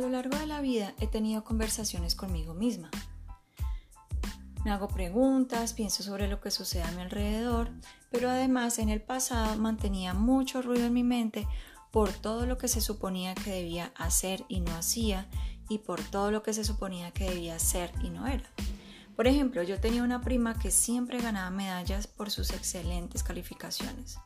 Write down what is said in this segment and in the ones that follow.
Lo largo de la vida he tenido conversaciones conmigo misma. Me hago preguntas, pienso sobre lo que sucede a mi alrededor, pero además en el pasado mantenía mucho ruido en mi mente por todo lo que se suponía que debía hacer y no hacía y por todo lo que se suponía que debía ser y no era. Por ejemplo, yo tenía una prima que siempre ganaba medallas por sus excelentes calificaciones.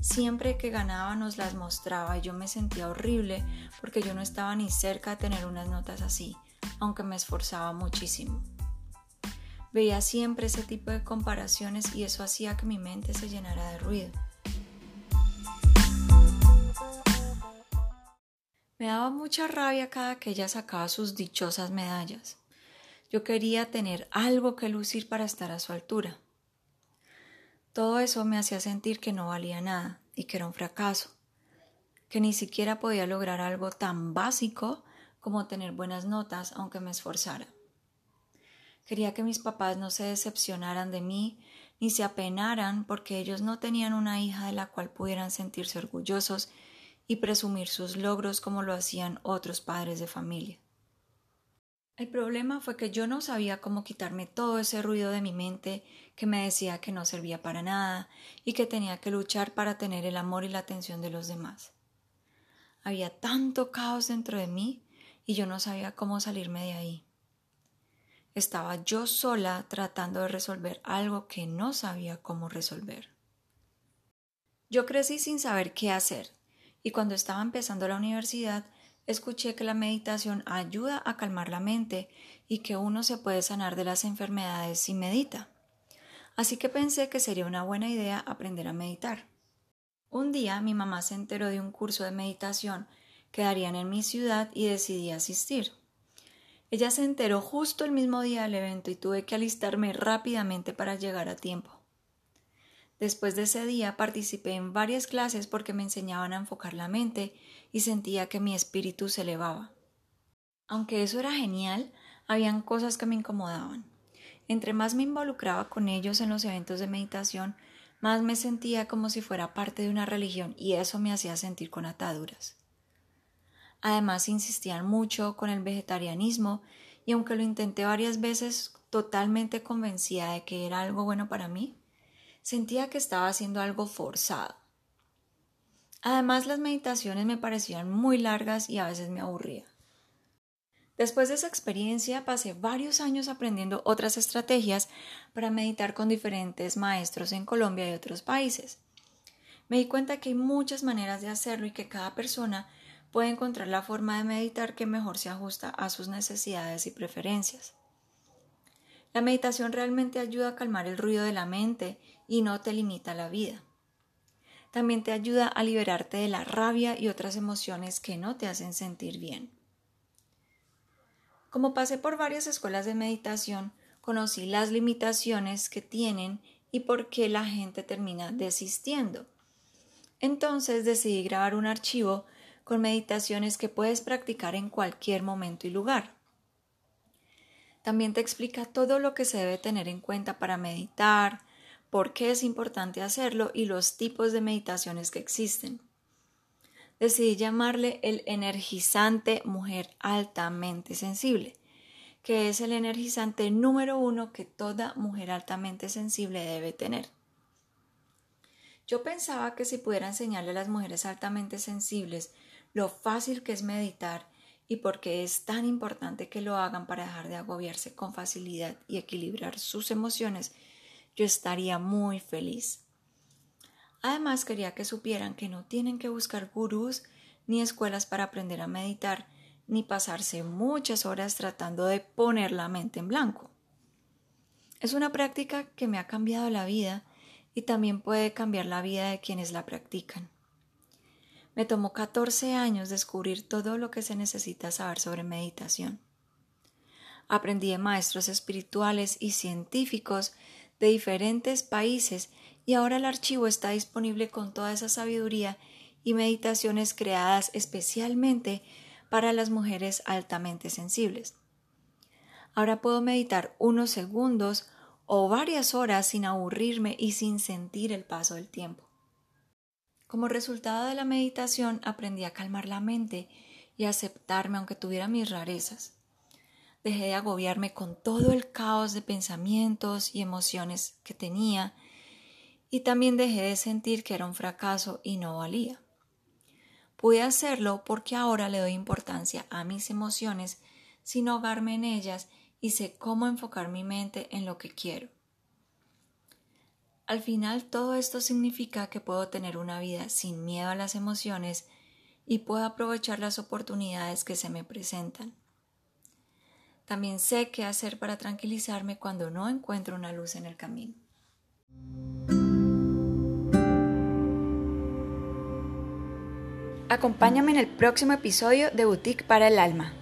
Siempre que ganaba nos las mostraba y yo me sentía horrible porque yo no estaba ni cerca de tener unas notas así, aunque me esforzaba muchísimo. Veía siempre ese tipo de comparaciones y eso hacía que mi mente se llenara de ruido. Me daba mucha rabia cada que ella sacaba sus dichosas medallas. Yo quería tener algo que lucir para estar a su altura. Todo eso me hacía sentir que no valía nada y que era un fracaso, que ni siquiera podía lograr algo tan básico como tener buenas notas aunque me esforzara. Quería que mis papás no se decepcionaran de mí ni se apenaran porque ellos no tenían una hija de la cual pudieran sentirse orgullosos y presumir sus logros como lo hacían otros padres de familia. El problema fue que yo no sabía cómo quitarme todo ese ruido de mi mente que me decía que no servía para nada y que tenía que luchar para tener el amor y la atención de los demás. Había tanto caos dentro de mí y yo no sabía cómo salirme de ahí. Estaba yo sola tratando de resolver algo que no sabía cómo resolver. Yo crecí sin saber qué hacer, y cuando estaba empezando la universidad escuché que la meditación ayuda a calmar la mente y que uno se puede sanar de las enfermedades si medita. Así que pensé que sería una buena idea aprender a meditar. Un día mi mamá se enteró de un curso de meditación que darían en mi ciudad y decidí asistir. Ella se enteró justo el mismo día del evento y tuve que alistarme rápidamente para llegar a tiempo. Después de ese día participé en varias clases porque me enseñaban a enfocar la mente y sentía que mi espíritu se elevaba. Aunque eso era genial, habían cosas que me incomodaban. Entre más me involucraba con ellos en los eventos de meditación, más me sentía como si fuera parte de una religión y eso me hacía sentir con ataduras. Además insistían mucho con el vegetarianismo y aunque lo intenté varias veces totalmente convencida de que era algo bueno para mí, Sentía que estaba haciendo algo forzado. Además, las meditaciones me parecían muy largas y a veces me aburría. Después de esa experiencia pasé varios años aprendiendo otras estrategias para meditar con diferentes maestros en Colombia y otros países. Me di cuenta que hay muchas maneras de hacerlo y que cada persona puede encontrar la forma de meditar que mejor se ajusta a sus necesidades y preferencias. La meditación realmente ayuda a calmar el ruido de la mente y no te limita la vida. También te ayuda a liberarte de la rabia y otras emociones que no te hacen sentir bien. Como pasé por varias escuelas de meditación, conocí las limitaciones que tienen y por qué la gente termina desistiendo. Entonces decidí grabar un archivo con meditaciones que puedes practicar en cualquier momento y lugar. También te explica todo lo que se debe tener en cuenta para meditar, por qué es importante hacerlo y los tipos de meditaciones que existen. Decidí llamarle el energizante mujer altamente sensible, que es el energizante número uno que toda mujer altamente sensible debe tener. Yo pensaba que si pudiera enseñarle a las mujeres altamente sensibles lo fácil que es meditar y por qué es tan importante que lo hagan para dejar de agobiarse con facilidad y equilibrar sus emociones, yo estaría muy feliz. Además quería que supieran que no tienen que buscar gurús ni escuelas para aprender a meditar, ni pasarse muchas horas tratando de poner la mente en blanco. Es una práctica que me ha cambiado la vida y también puede cambiar la vida de quienes la practican. Me tomó 14 años descubrir todo lo que se necesita saber sobre meditación. Aprendí de maestros espirituales y científicos de diferentes países y ahora el archivo está disponible con toda esa sabiduría y meditaciones creadas especialmente para las mujeres altamente sensibles. Ahora puedo meditar unos segundos o varias horas sin aburrirme y sin sentir el paso del tiempo. Como resultado de la meditación aprendí a calmar la mente y aceptarme aunque tuviera mis rarezas. Dejé de agobiarme con todo el caos de pensamientos y emociones que tenía y también dejé de sentir que era un fracaso y no valía. Pude hacerlo porque ahora le doy importancia a mis emociones sin ahogarme en ellas y sé cómo enfocar mi mente en lo que quiero. Al final todo esto significa que puedo tener una vida sin miedo a las emociones y puedo aprovechar las oportunidades que se me presentan. También sé qué hacer para tranquilizarme cuando no encuentro una luz en el camino. Acompáñame en el próximo episodio de Boutique para el Alma.